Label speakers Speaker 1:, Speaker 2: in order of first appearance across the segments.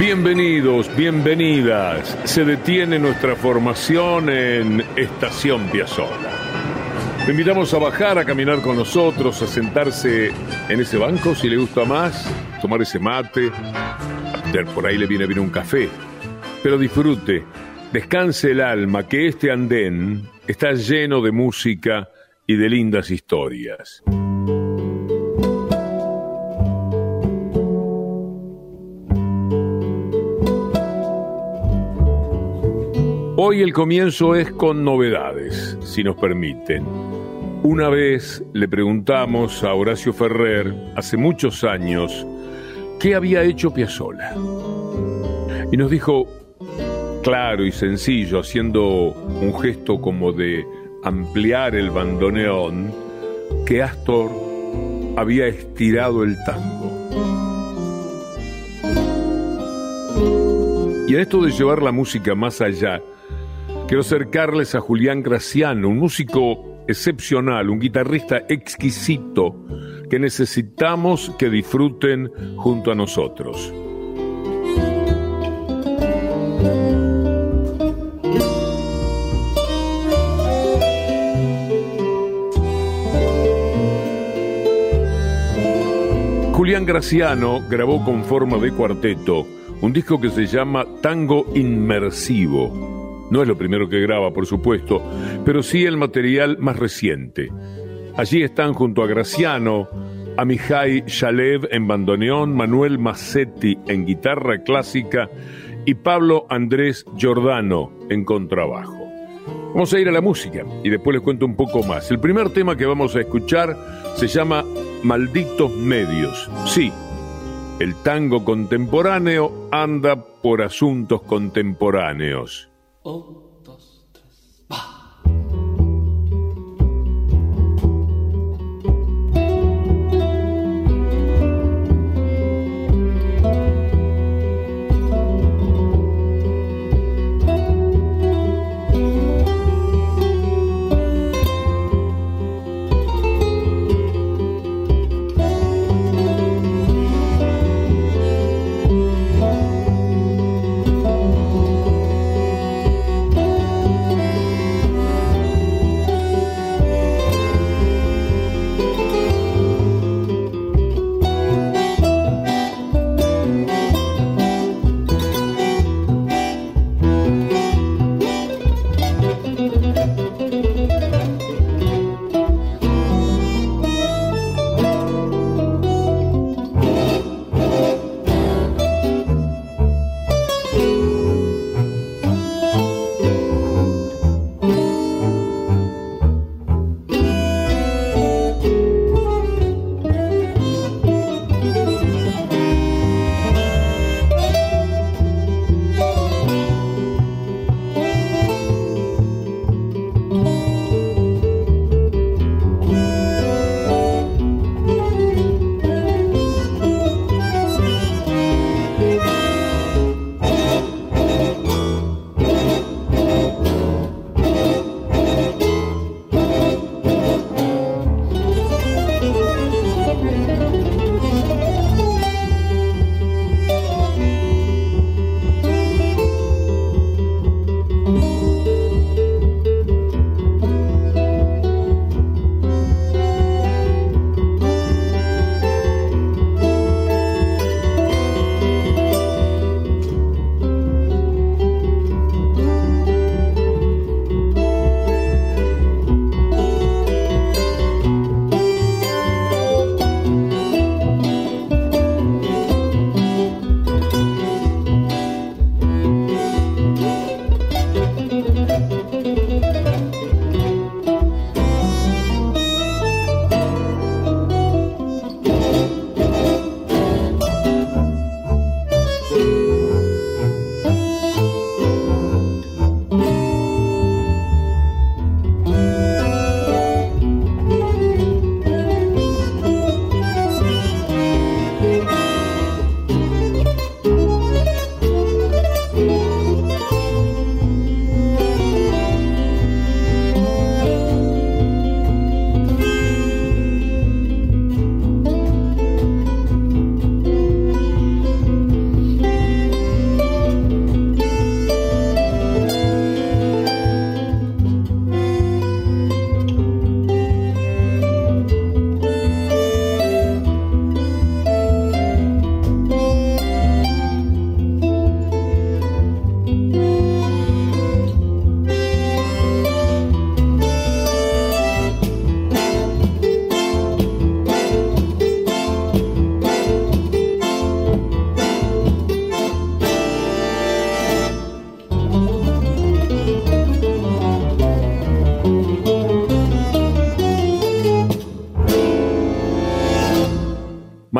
Speaker 1: Bienvenidos, bienvenidas. Se detiene nuestra formación en Estación Piazzola. Le invitamos a bajar, a caminar con nosotros, a sentarse en ese banco si le gusta más, tomar ese mate. Por ahí le viene bien un café. Pero disfrute, descanse el alma, que este andén está lleno de música y de lindas historias. Hoy el comienzo es con novedades, si nos permiten. Una vez le preguntamos a Horacio Ferrer, hace muchos años, qué había hecho Piazzolla. Y nos dijo, claro y sencillo, haciendo un gesto como de ampliar el bandoneón, que Astor había estirado el tango. Y en esto de llevar la música más allá, Quiero acercarles a Julián Graciano, un músico excepcional, un guitarrista exquisito que necesitamos que disfruten junto a nosotros. Julián Graciano grabó con forma de cuarteto un disco que se llama Tango Inmersivo no es lo primero que graba, por supuesto, pero sí el material más reciente. Allí están junto a Graciano, a Mihai Shalev en bandoneón, Manuel Massetti en guitarra clásica y Pablo Andrés Giordano en contrabajo. Vamos a ir a la música y después les cuento un poco más. El primer tema que vamos a escuchar se llama Malditos Medios. Sí, el tango contemporáneo anda por asuntos contemporáneos.
Speaker 2: Oh.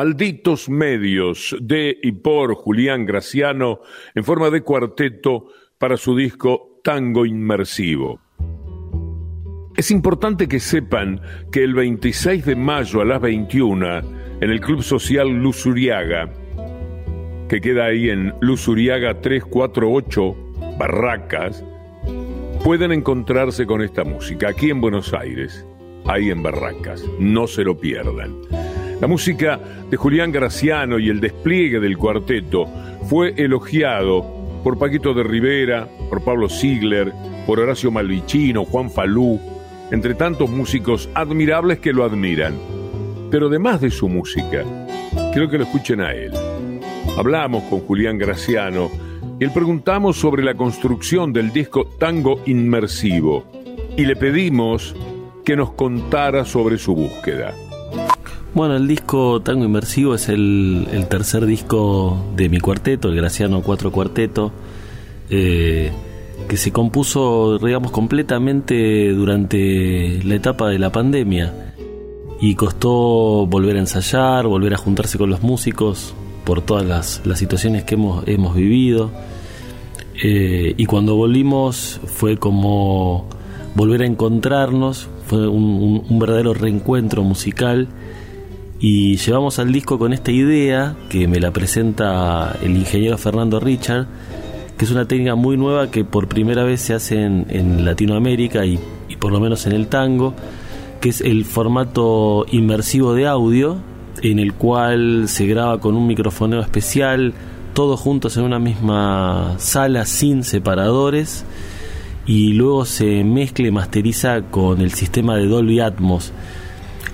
Speaker 1: Malditos Medios de y por Julián Graciano en forma de cuarteto para su disco Tango Inmersivo. Es importante que sepan que el 26 de mayo a las 21 en el Club Social Luz Uriaga, que queda ahí en Luz Uriaga 348 Barracas, pueden encontrarse con esta música aquí en Buenos Aires, ahí en Barracas. No se lo pierdan. La música de Julián Graciano y el despliegue del cuarteto fue elogiado por Paquito de Rivera, por Pablo Ziegler, por Horacio Malvicino, Juan Falú, entre tantos músicos admirables que lo admiran. Pero además de su música, quiero que lo escuchen a él. Hablamos con Julián Graciano y le preguntamos sobre la construcción del disco Tango Inmersivo y le pedimos que nos contara sobre su búsqueda.
Speaker 2: Bueno, el disco Tango Inmersivo es el, tercer disco de mi cuarteto, el Graciano 4 Cuarteto, eh, que se compuso, digamos, completamente durante la etapa de la pandemia. Y costó volver a ensayar, volver a juntarse con los músicos por todas las, situaciones que hemos, hemos vivido. Eh, y cuando volvimos fue como volver a encontrarnos, fue un verdadero reencuentro musical y llevamos al disco con esta idea que me la presenta el ingeniero Fernando Richard, que es una técnica muy nueva que por primera vez se hace en, Latinoamérica y, por lo menos en el tango, que es el formato inmersivo de audio, en el cual se graba con un micrófono especial, todos juntos en una misma sala sin separadores, y luego se mezcla y masteriza con el sistema de Dolby Atmos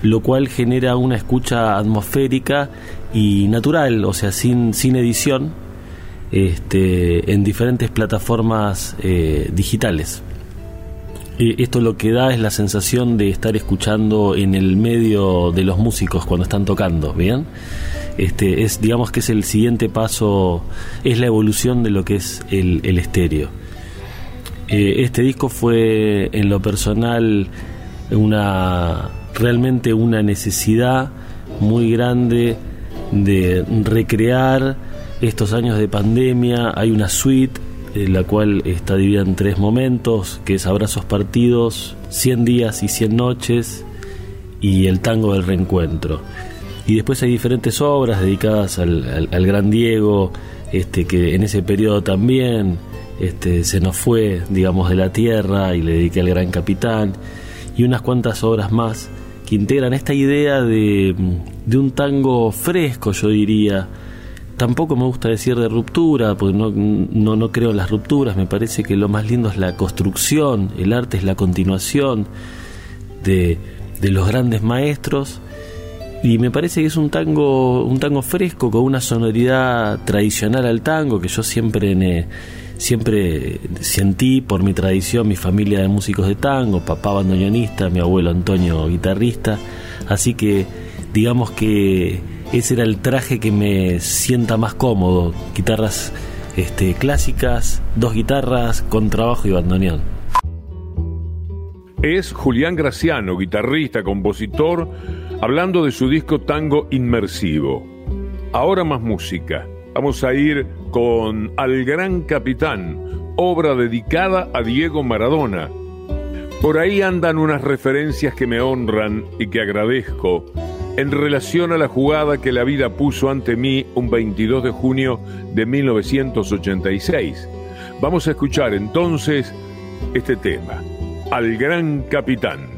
Speaker 2: lo cual genera una escucha atmosférica y natural, o sea, sin, sin edición, este, en diferentes plataformas eh, digitales. esto lo que da es la sensación de estar escuchando en el medio de los músicos cuando están tocando, ¿bien? Este, es, digamos que es el siguiente paso, es la evolución de lo que es el, el estéreo. Eh, este disco fue en lo personal una realmente una necesidad muy grande de recrear estos años de pandemia. Hay una suite, en la cual está dividida en tres momentos, que es Abrazos Partidos, 100 días y 100 noches y el tango del reencuentro. Y después hay diferentes obras dedicadas al, gran Diego, este, que en ese periodo también este, se nos fue, digamos, de la tierra y le dediqué al gran capitán, y unas cuantas obras más que integran esta idea de, un tango fresco, yo diría. Tampoco me gusta decir de ruptura, porque no, no, creo en las rupturas, me parece que lo más lindo es la construcción, el arte es la continuación de, de los grandes maestros y me parece que es un tango un tango fresco con una sonoridad tradicional al tango que yo siempre siempre sentí por mi tradición, mi familia de músicos de tango, papá bandoneonista, mi abuelo Antonio guitarrista, así que digamos que ese era el traje que me sienta más cómodo, guitarras este, clásicas, dos guitarras, con trabajo y bandoneón.
Speaker 1: Es Julián Graciano, guitarrista, compositor, hablando de su disco Tango Inmersivo. Ahora más música. Vamos a ir con Al Gran Capitán, obra dedicada a Diego Maradona. Por ahí andan unas referencias que me honran y que agradezco en relación a la jugada que la vida puso ante mí un 22 de junio de 1986. Vamos a escuchar entonces este tema, Al Gran Capitán.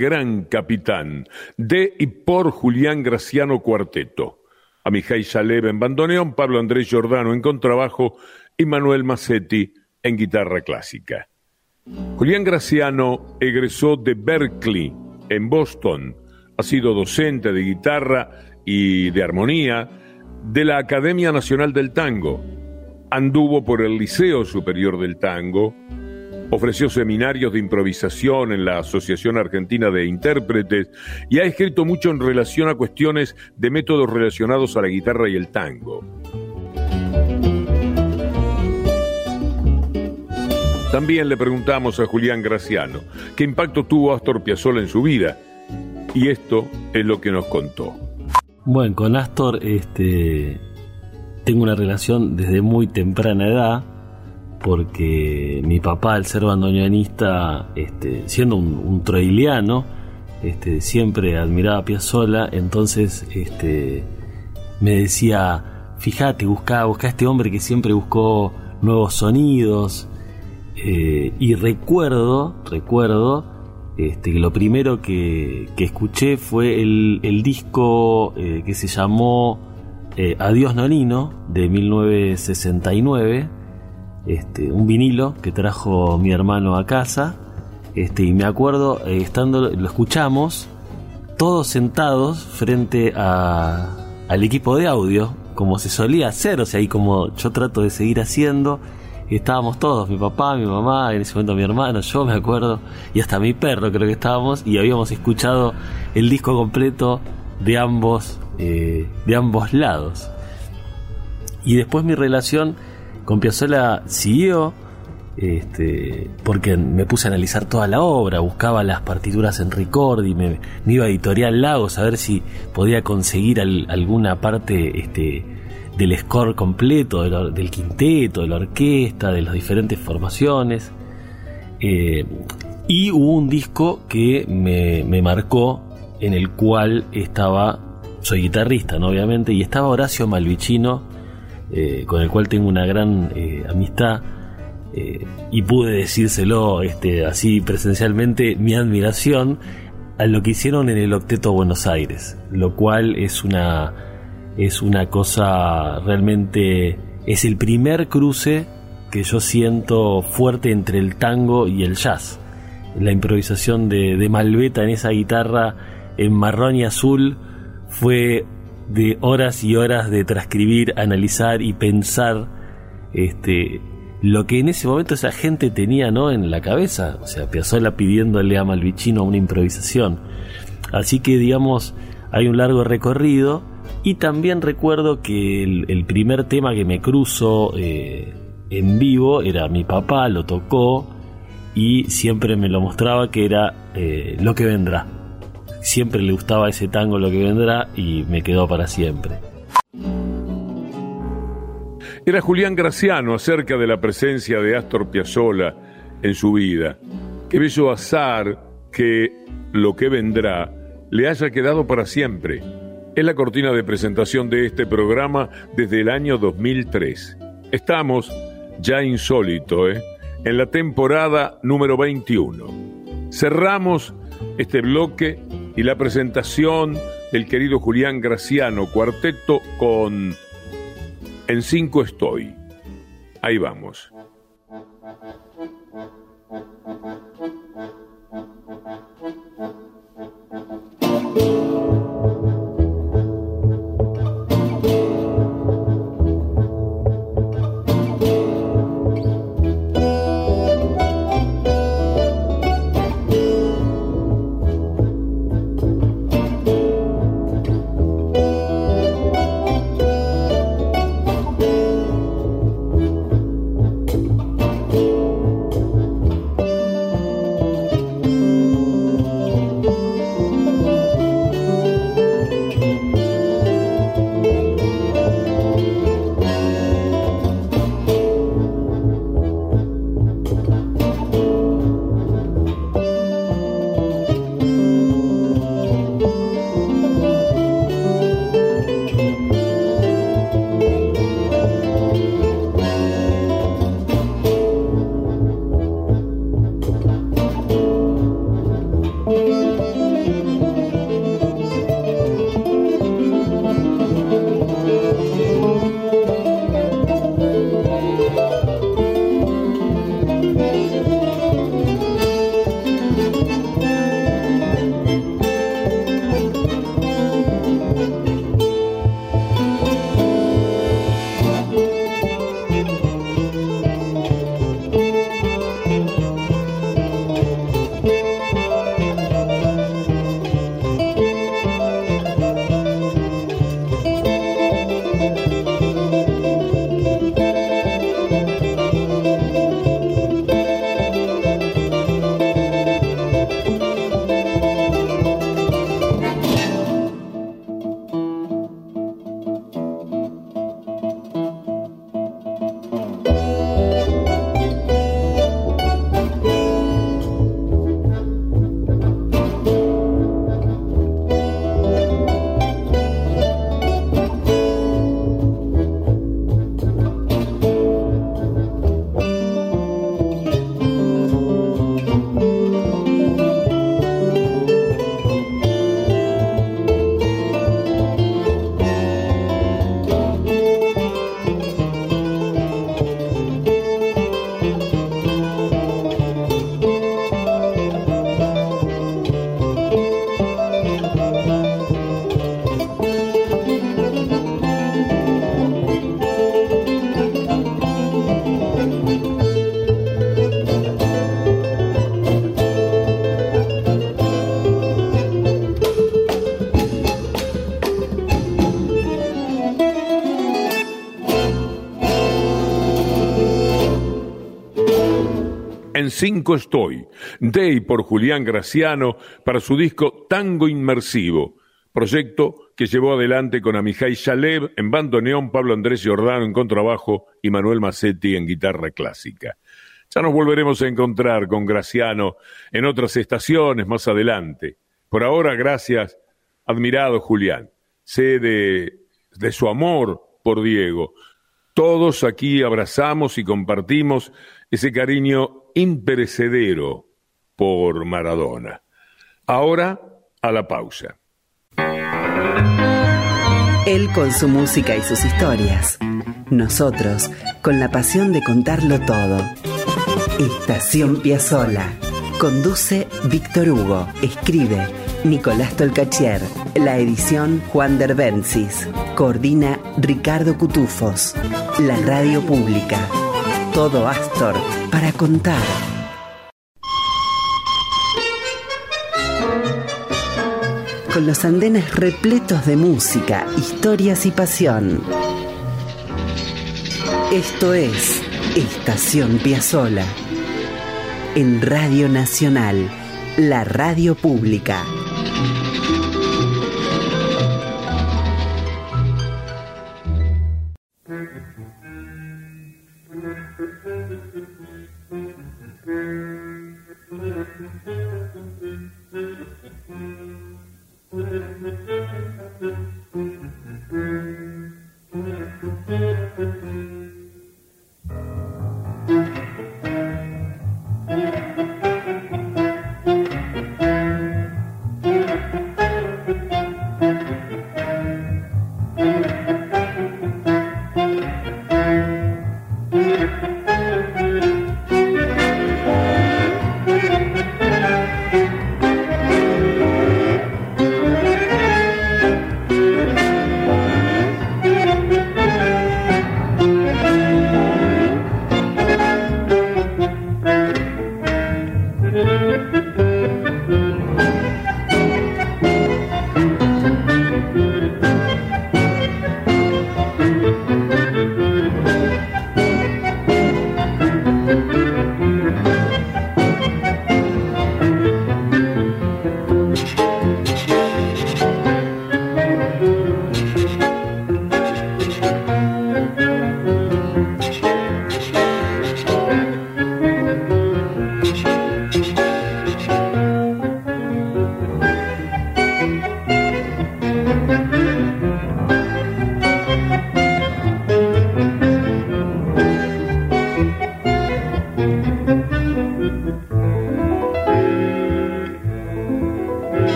Speaker 1: Gran capitán, de y por Julián Graciano Cuarteto. A Mijay Salev en bandoneón, Pablo Andrés Giordano en contrabajo y Manuel Massetti en guitarra clásica. Julián Graciano egresó de Berkeley, en Boston. Ha sido docente de guitarra y de armonía de la Academia Nacional del Tango. Anduvo por el Liceo Superior del Tango, ofreció seminarios de improvisación en la Asociación Argentina de Intérpretes y ha escrito mucho en relación a cuestiones de métodos relacionados a la guitarra y el tango. También le preguntamos a Julián Graciano qué impacto tuvo Astor Piazzolla en su vida y esto es lo que nos contó.
Speaker 2: Bueno, con Astor este, tengo una relación desde muy temprana edad porque mi papá, al ser bandoneonista, este, siendo un, un troiliano, este, siempre admiraba a Piazzolla, entonces este, me decía, fíjate, busca, busca a este hombre que siempre buscó nuevos sonidos, eh, y recuerdo, recuerdo, este, que lo primero que, escuché fue el, disco eh, que se llamó eh, Adiós Nonino de 1969, este, un vinilo que trajo mi hermano a casa, este, y me acuerdo, estando, lo escuchamos, todos sentados frente al equipo de audio, como se solía hacer, o sea, y como yo trato de seguir haciendo, estábamos todos, mi papá, mi mamá, en ese momento mi hermano, yo me acuerdo, y hasta mi perro creo que estábamos, y habíamos escuchado el disco completo de ambos, eh, de ambos lados. Y después mi relación con siguió, este, porque me puse a analizar toda la obra, buscaba las partituras en record y me, iba a Editorial Lagos a ver si podía conseguir alguna parte este, del score completo, del, quinteto, de la orquesta, de las diferentes formaciones. Eh, y hubo un disco que me, marcó, en el cual estaba, soy guitarrista, ¿no? obviamente, y estaba Horacio Malvicino, eh, con el cual tengo una gran eh, amistad. y pude decírselo este, así presencialmente mi admiración a lo que hicieron en el Octeto Buenos Aires, lo cual es una es una cosa realmente, es el primer cruce que yo siento fuerte entre el tango y el jazz. La improvisación de, de Malveta en esa guitarra en marrón y azul fue de horas y horas de transcribir, analizar y pensar este, lo que en ese momento esa gente tenía ¿no? en la cabeza. O sea, Piazzolla pidiéndole a Malvicino una improvisación. Así que, digamos, hay un largo recorrido y también recuerdo que el, primer tema que me cruzo eh, en vivo era mi papá, lo tocó y siempre me lo mostraba que era eh, Lo que vendrá. Siempre le gustaba ese tango Lo que vendrá y me quedó para siempre.
Speaker 1: Era Julián Graciano acerca de la presencia de Astor Piazzolla en su vida. Qué bello azar que lo que vendrá le haya quedado para siempre es la cortina de presentación de este programa desde el año 2003. Estamos, ya insólito, ¿eh? en la temporada número 21. Cerramos este bloque y la presentación del querido Julián Graciano Cuarteto con En cinco estoy. Ahí vamos. Cinco estoy. Day por Julián Graciano para su disco Tango Inmersivo, proyecto que llevó adelante con Amijay Shalev en bandoneón, Pablo Andrés Giordano en contrabajo y Manuel Massetti en guitarra clásica. Ya nos volveremos a encontrar con Graciano en otras estaciones más adelante. Por ahora, gracias, admirado Julián. Sé de, de su amor por Diego. Todos aquí abrazamos y compartimos ese cariño imperecedero por Maradona. Ahora, a la pausa.
Speaker 3: Él con su música y sus historias. Nosotros con la pasión de contarlo todo. Estación Piazzola. Conduce Víctor Hugo. Escribe Nicolás Tolcachier. La edición Juan Derbencis. Coordina Ricardo Cutufos. La radio pública. Todo Astor para contar. Con los andenes repletos de música, historias y pasión. Esto es Estación Piazzola. En Radio Nacional, la radio pública.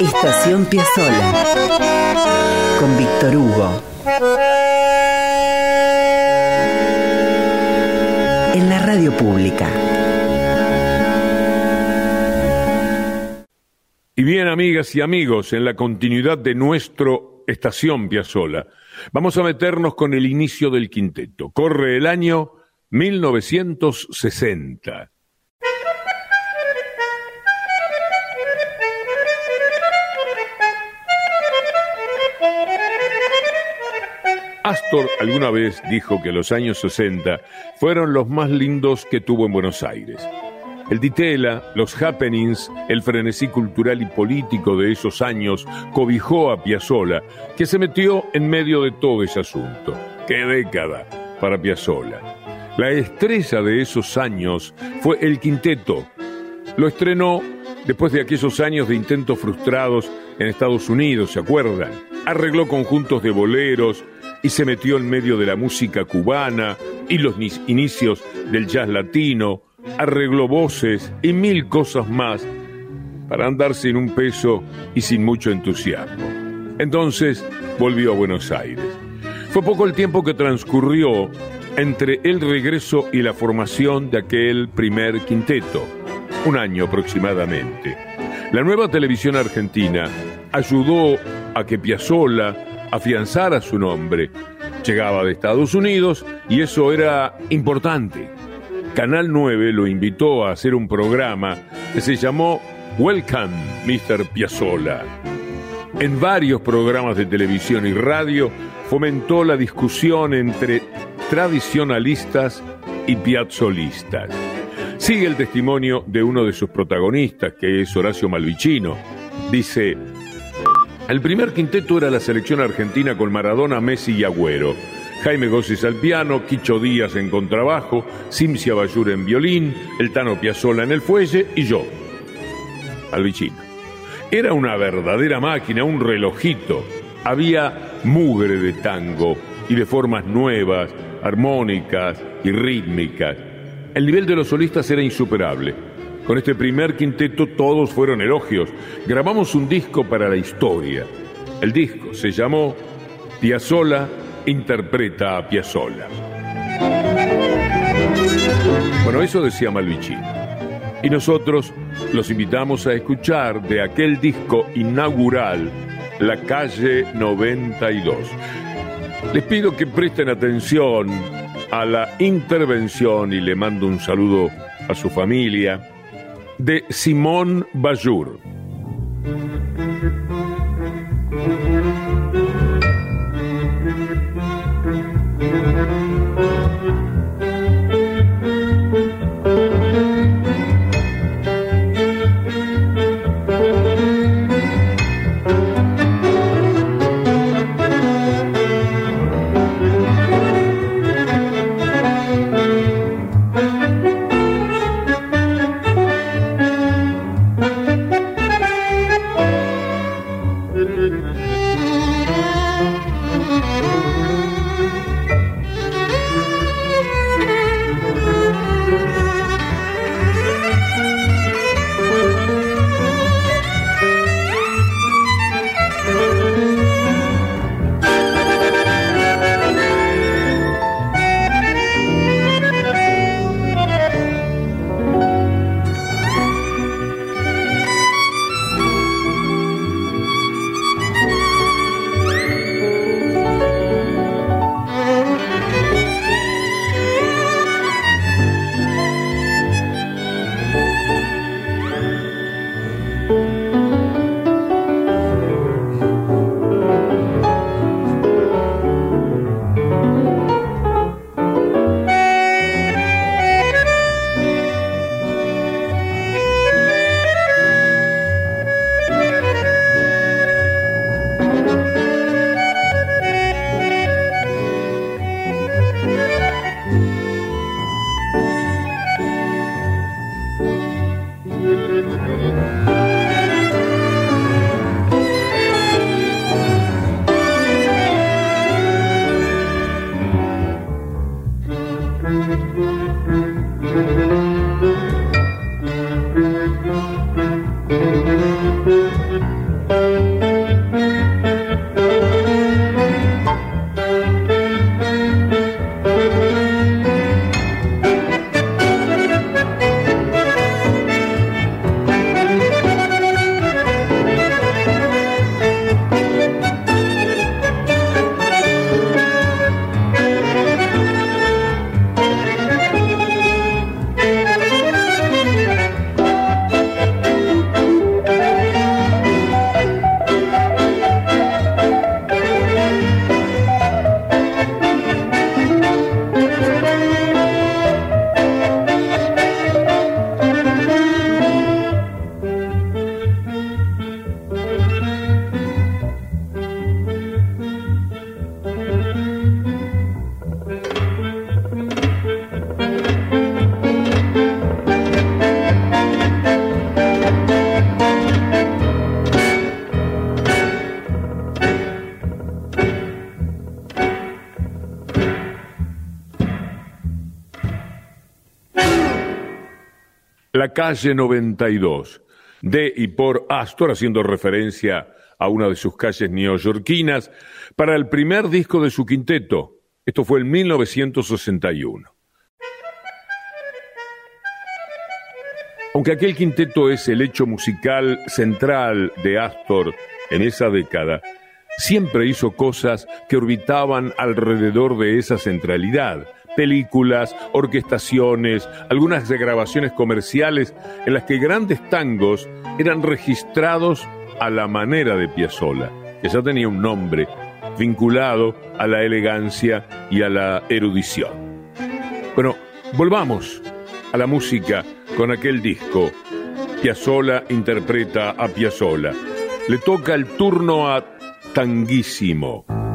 Speaker 3: Estación Piazzola con Víctor Hugo. En la radio pública.
Speaker 1: Y bien, amigas y amigos, en la continuidad de nuestro Estación Piazzola, vamos a meternos con el inicio del quinteto. Corre el año 1960. Astor alguna vez dijo que los años 60 fueron los más lindos que tuvo en Buenos Aires. El ditela, los happenings, el frenesí cultural y político de esos años cobijó a Piazzolla, que se metió en medio de todo ese asunto. ¡Qué década para Piazzolla! La estrella de esos años fue el quinteto. Lo estrenó después de aquellos años de intentos frustrados en Estados Unidos, ¿se acuerdan? Arregló conjuntos de boleros, y se metió en medio de la música cubana y los inicios del jazz latino, arregló voces y mil cosas más para andar sin un peso y sin mucho entusiasmo. Entonces volvió a Buenos Aires. Fue poco el tiempo que transcurrió entre el regreso y la formación de aquel primer quinteto, un año aproximadamente. La nueva televisión argentina ayudó a que Piazzolla afianzara su nombre. Llegaba de Estados Unidos y eso era importante. Canal 9 lo invitó a hacer un programa que se llamó Welcome, Mr. Piazzolla. En varios programas de televisión y radio fomentó la discusión entre tradicionalistas y piazzolistas. Sigue el testimonio de uno de sus protagonistas, que es Horacio Malvicino. Dice, el primer quinteto era la selección argentina con Maradona, Messi y Agüero. Jaime Gossis al piano, Quicho Díaz en contrabajo, Simcia Bayur en violín, el Tano Piazzolla en el fuelle y yo, al Era una verdadera máquina, un relojito. Había mugre de tango y de formas nuevas, armónicas y rítmicas. El nivel de los solistas era insuperable. Con este primer quinteto todos fueron elogios. Grabamos un disco para la historia. El disco se llamó Piazzola interpreta a Piazzola. Bueno, eso decía Malvicino. Y nosotros los invitamos a escuchar de aquel disco inaugural, La Calle 92. Les pido que presten atención a la intervención y le mando un saludo a su familia de Simón Bajur. La calle 92, de y por Astor, haciendo referencia a una de sus calles neoyorquinas, para el primer disco de su quinteto. Esto fue en 1961. Aunque aquel quinteto es el hecho musical central de Astor en esa década, siempre hizo cosas que orbitaban alrededor de esa centralidad. Películas, orquestaciones, algunas grabaciones comerciales en las que grandes tangos eran registrados a la manera de Piazzolla, que ya tenía un nombre vinculado a la elegancia y a la erudición. Bueno, volvamos a la música con aquel disco. Piazzolla interpreta a Piazzolla. Le toca el turno a Tanguísimo.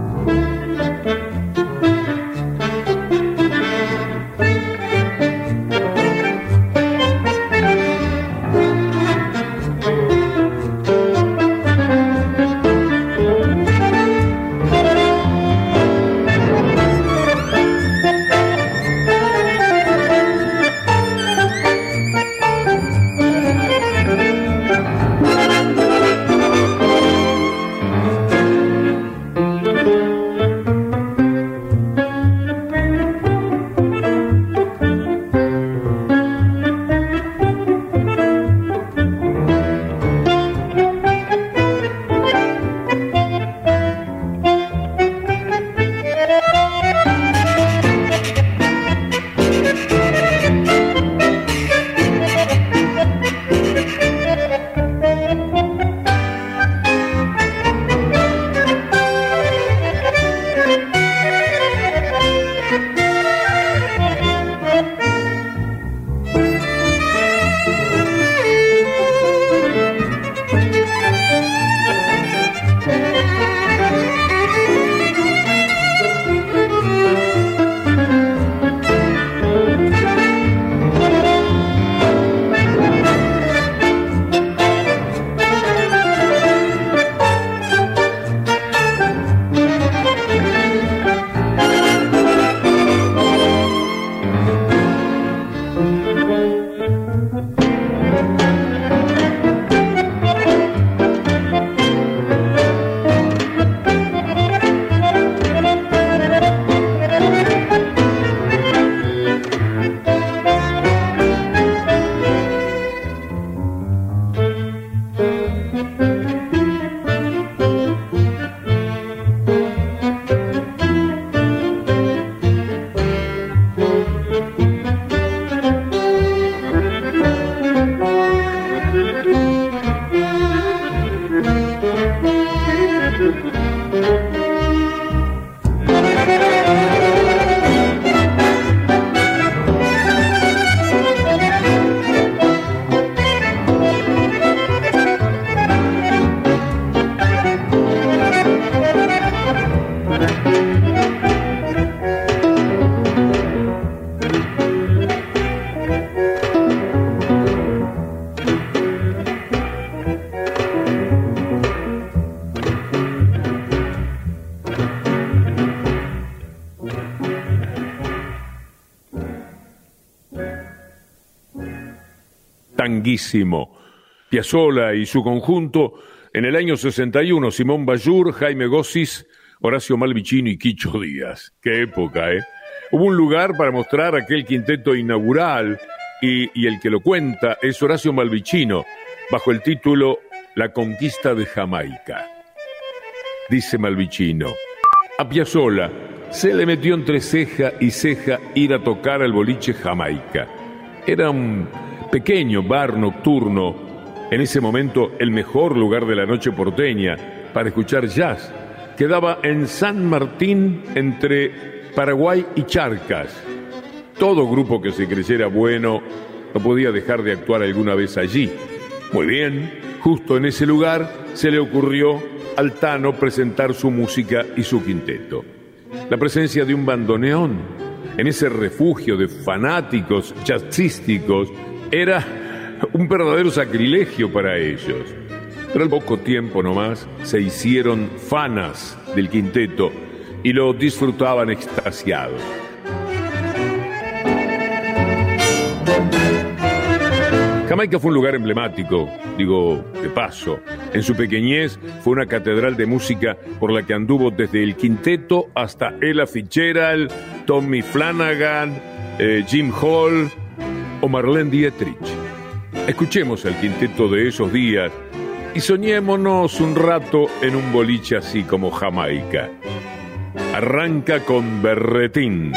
Speaker 1: Tanguísimo. Piazzolla y su conjunto, en el año 61, Simón Bayur, Jaime Gossis, Horacio Malvicino y Quicho Díaz. Qué época, ¿eh? Hubo un lugar para mostrar aquel quinteto inaugural y, el que lo cuenta es Horacio Malvicino, bajo el título La conquista de Jamaica. Dice Malvicino, a Piazzolla se le metió entre ceja y ceja ir a tocar al boliche Jamaica. Era un pequeño bar nocturno, en ese momento el mejor lugar de la noche porteña para escuchar jazz, quedaba en San Martín entre Paraguay y Charcas. Todo grupo que se creyera bueno no podía dejar de actuar alguna vez allí. Muy bien, justo en ese lugar se le ocurrió al Tano presentar su música y su quinteto. La presencia de un bandoneón en ese refugio de fanáticos jazzísticos era un verdadero sacrilegio para ellos. Pero al poco tiempo nomás se hicieron fanas del quinteto y lo disfrutaban extasiados. Jamaica fue un lugar emblemático, digo de paso. En su pequeñez fue una catedral de música por la que anduvo desde el quinteto hasta Ella Fitzgerald, Tommy Flanagan, eh, Jim Hall o Marlene Dietrich. Escuchemos el quinteto de esos días y soñémonos un rato en un boliche así como Jamaica. Arranca con Berretín.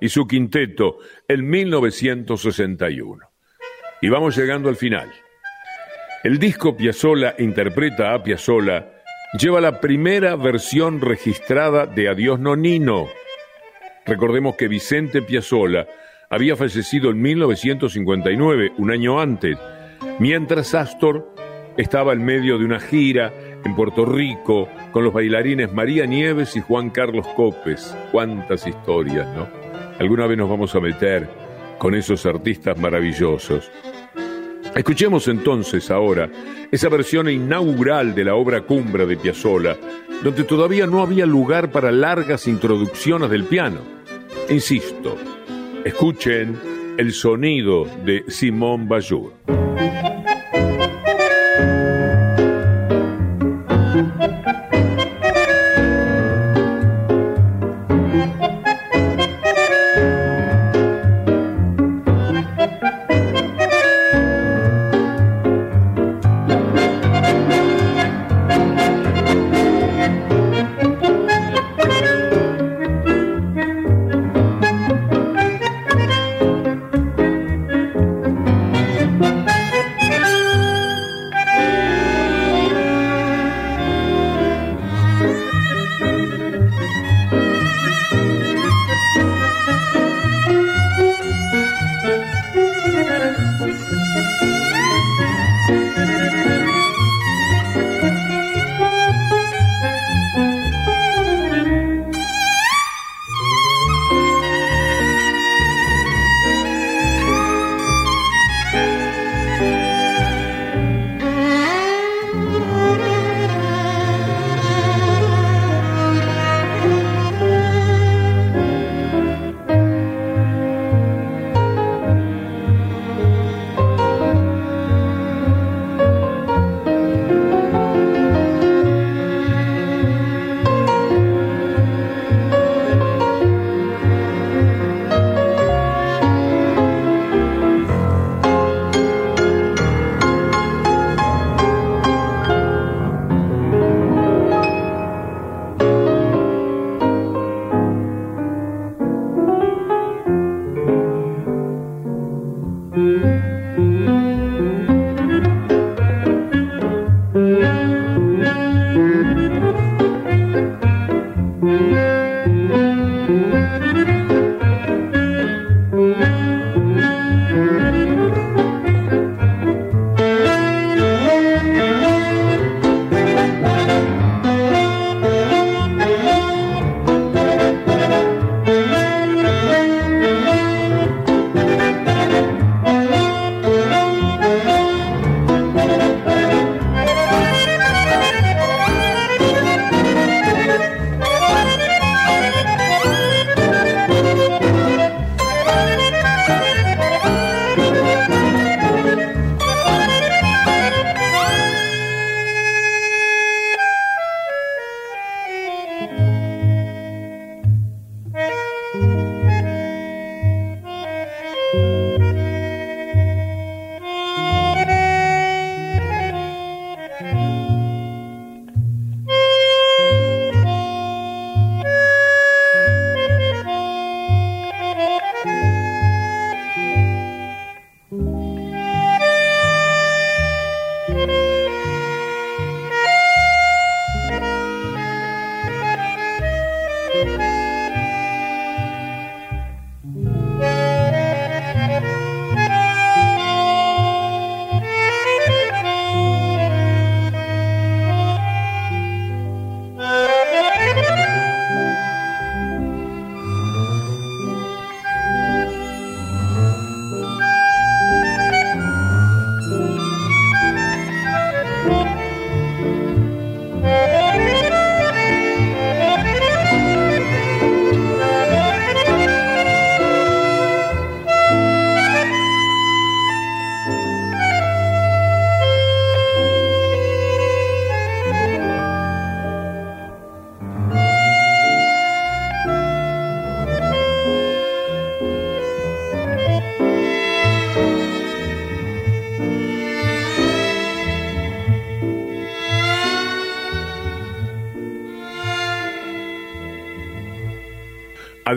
Speaker 1: Y su quinteto en 1961. Y vamos llegando al final. El disco Piazzolla interpreta a Piazzolla lleva la primera versión registrada de Adiós Nonino. Recordemos que Vicente Piazzolla había fallecido en 1959, un año antes, mientras Astor estaba en medio de una gira en Puerto Rico con los bailarines María Nieves y Juan Carlos Copes. Cuántas historias, ¿no? Alguna vez nos vamos a meter con esos artistas maravillosos. Escuchemos entonces ahora esa versión inaugural de la obra Cumbra de Piazzolla, donde todavía no había lugar para largas introducciones del piano. Insisto, escuchen el sonido de Simón Bayur.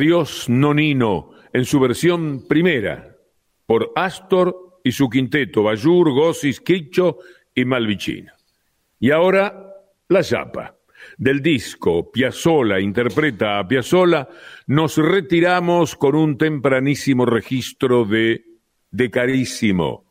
Speaker 1: Adiós Nonino en su versión primera por Astor y su quinteto Bayur, Gossis, Quicho y Malvicino. Y ahora La Chapa. Del disco Piazzola interpreta a Piazzola, nos retiramos con un tempranísimo registro de De Carísimo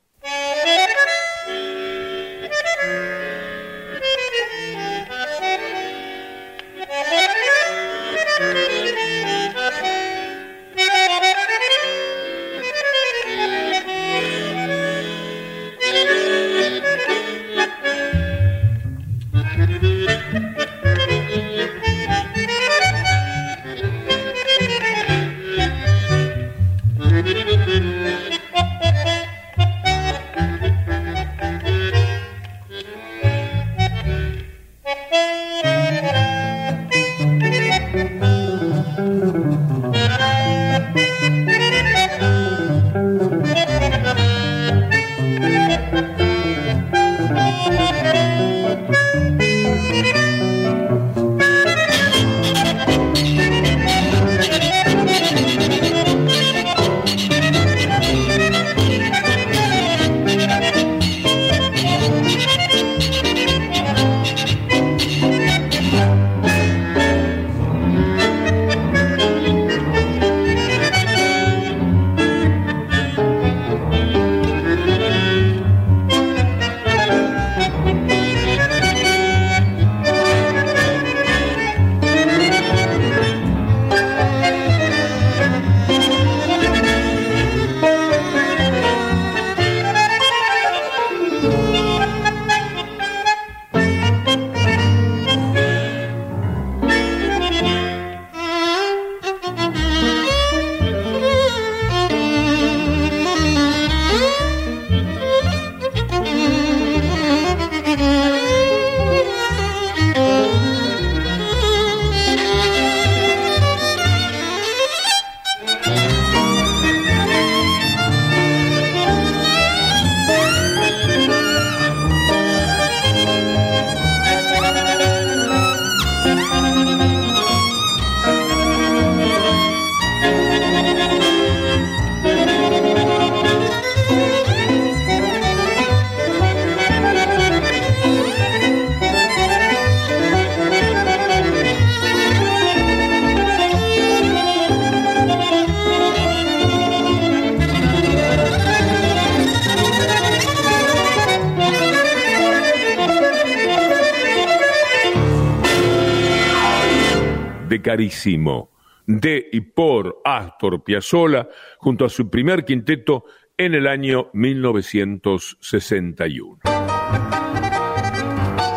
Speaker 1: carísimo de y por Astor Piazzolla junto a su primer quinteto en el año 1961.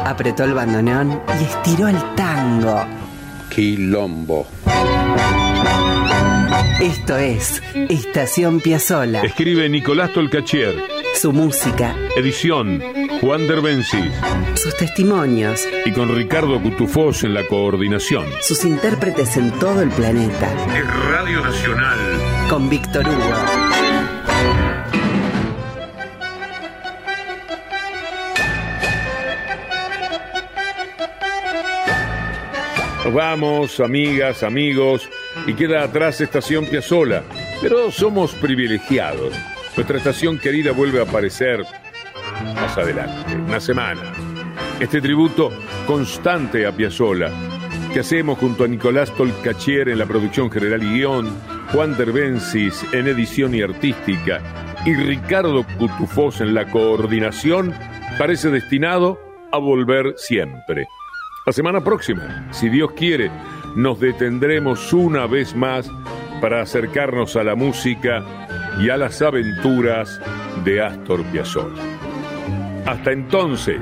Speaker 3: Apretó el bandoneón y estiró el tango.
Speaker 4: Quilombo.
Speaker 3: Esto es Estación Piazzola.
Speaker 1: Escribe Nicolás Tolcachier.
Speaker 3: Su música.
Speaker 1: Edición Juan Derbencis.
Speaker 3: Sus testimonios.
Speaker 1: Y con Ricardo Cutufós en la coordinación.
Speaker 3: Sus intérpretes en todo el planeta.
Speaker 1: Es Radio Nacional.
Speaker 3: Con Víctor Hugo.
Speaker 1: Nos vamos, amigas, amigos, y queda atrás Estación Piazzola, pero somos privilegiados. Nuestra estación querida vuelve a aparecer adelante, una semana. Este tributo constante a Piazzolla, que hacemos junto a Nicolás Tolcachier en la producción general y guion, Juan Derbensis en edición y artística y Ricardo Cutufós en la coordinación, parece destinado a volver siempre. La semana próxima, si Dios quiere, nos detendremos una vez más para acercarnos a la música y a las aventuras de Astor Piazzolla. Hasta entonces.